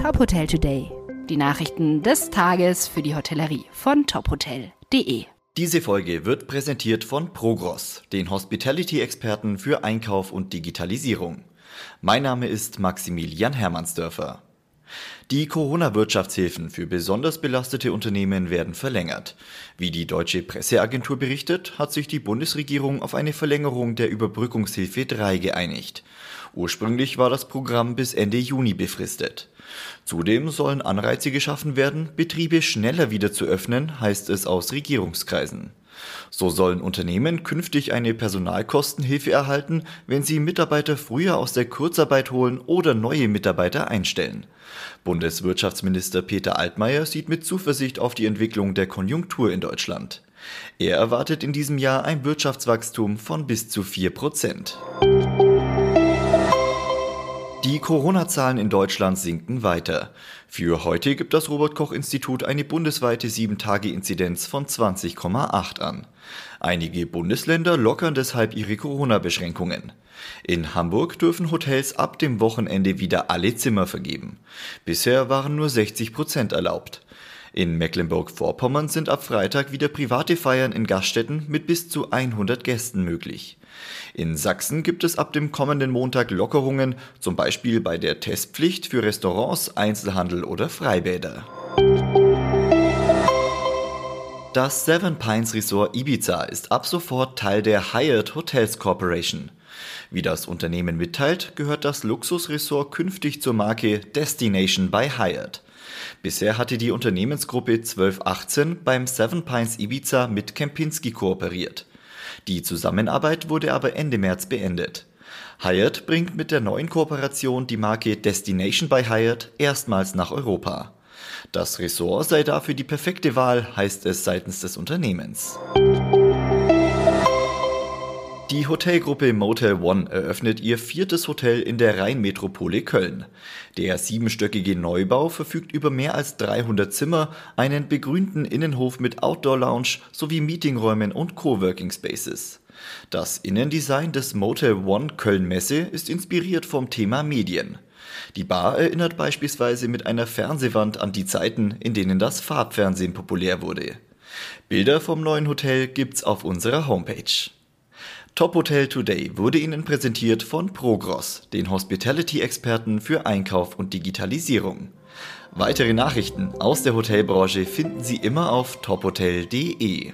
Top Hotel Today. Die Nachrichten des Tages für die Hotellerie von tophotel.de. Diese Folge wird präsentiert von Progros, den Hospitality-Experten für Einkauf und Digitalisierung. Mein Name ist Maximilian Hermannsdörfer. Die Corona-Wirtschaftshilfen für besonders belastete Unternehmen werden verlängert. Wie die deutsche Presseagentur berichtet, hat sich die Bundesregierung auf eine Verlängerung der Überbrückungshilfe 3 geeinigt. Ursprünglich war das Programm bis Ende Juni befristet. Zudem sollen Anreize geschaffen werden, Betriebe schneller wieder zu öffnen, heißt es aus Regierungskreisen. So sollen Unternehmen künftig eine Personalkostenhilfe erhalten, wenn sie Mitarbeiter früher aus der Kurzarbeit holen oder neue Mitarbeiter einstellen. Bundeswirtschaftsminister Peter Altmaier sieht mit Zuversicht auf die Entwicklung der Konjunktur in Deutschland. Er erwartet in diesem Jahr ein Wirtschaftswachstum von bis zu 4 Prozent. Die Corona-Zahlen in Deutschland sinken weiter. Für heute gibt das Robert Koch Institut eine bundesweite 7-Tage-Inzidenz von 20,8 an. Einige Bundesländer lockern deshalb ihre Corona-Beschränkungen. In Hamburg dürfen Hotels ab dem Wochenende wieder alle Zimmer vergeben. Bisher waren nur 60 Prozent erlaubt. In Mecklenburg-Vorpommern sind ab Freitag wieder private Feiern in Gaststätten mit bis zu 100 Gästen möglich. In Sachsen gibt es ab dem kommenden Montag Lockerungen, zum Beispiel bei der Testpflicht für Restaurants, Einzelhandel oder Freibäder. Das Seven Pines Resort Ibiza ist ab sofort Teil der Hyatt Hotels Corporation. Wie das Unternehmen mitteilt, gehört das Luxusresort künftig zur Marke Destination by Hyatt. Bisher hatte die Unternehmensgruppe 1218 beim Seven Pines Ibiza mit Kempinski kooperiert. Die Zusammenarbeit wurde aber Ende März beendet. Hyatt bringt mit der neuen Kooperation die Marke Destination by Hyatt erstmals nach Europa. Das Ressort sei dafür die perfekte Wahl, heißt es seitens des Unternehmens. Die Hotelgruppe Motel One eröffnet ihr viertes Hotel in der Rheinmetropole Köln. Der siebenstöckige Neubau verfügt über mehr als 300 Zimmer, einen begrünten Innenhof mit Outdoor-Lounge sowie Meetingräumen und Coworking Spaces. Das Innendesign des Motel One Köln Messe ist inspiriert vom Thema Medien. Die Bar erinnert beispielsweise mit einer Fernsehwand an die Zeiten, in denen das Farbfernsehen populär wurde. Bilder vom neuen Hotel gibt's auf unserer Homepage. Top Hotel Today wurde Ihnen präsentiert von Progros, den Hospitality-Experten für Einkauf und Digitalisierung. Weitere Nachrichten aus der Hotelbranche finden Sie immer auf tophotel.de.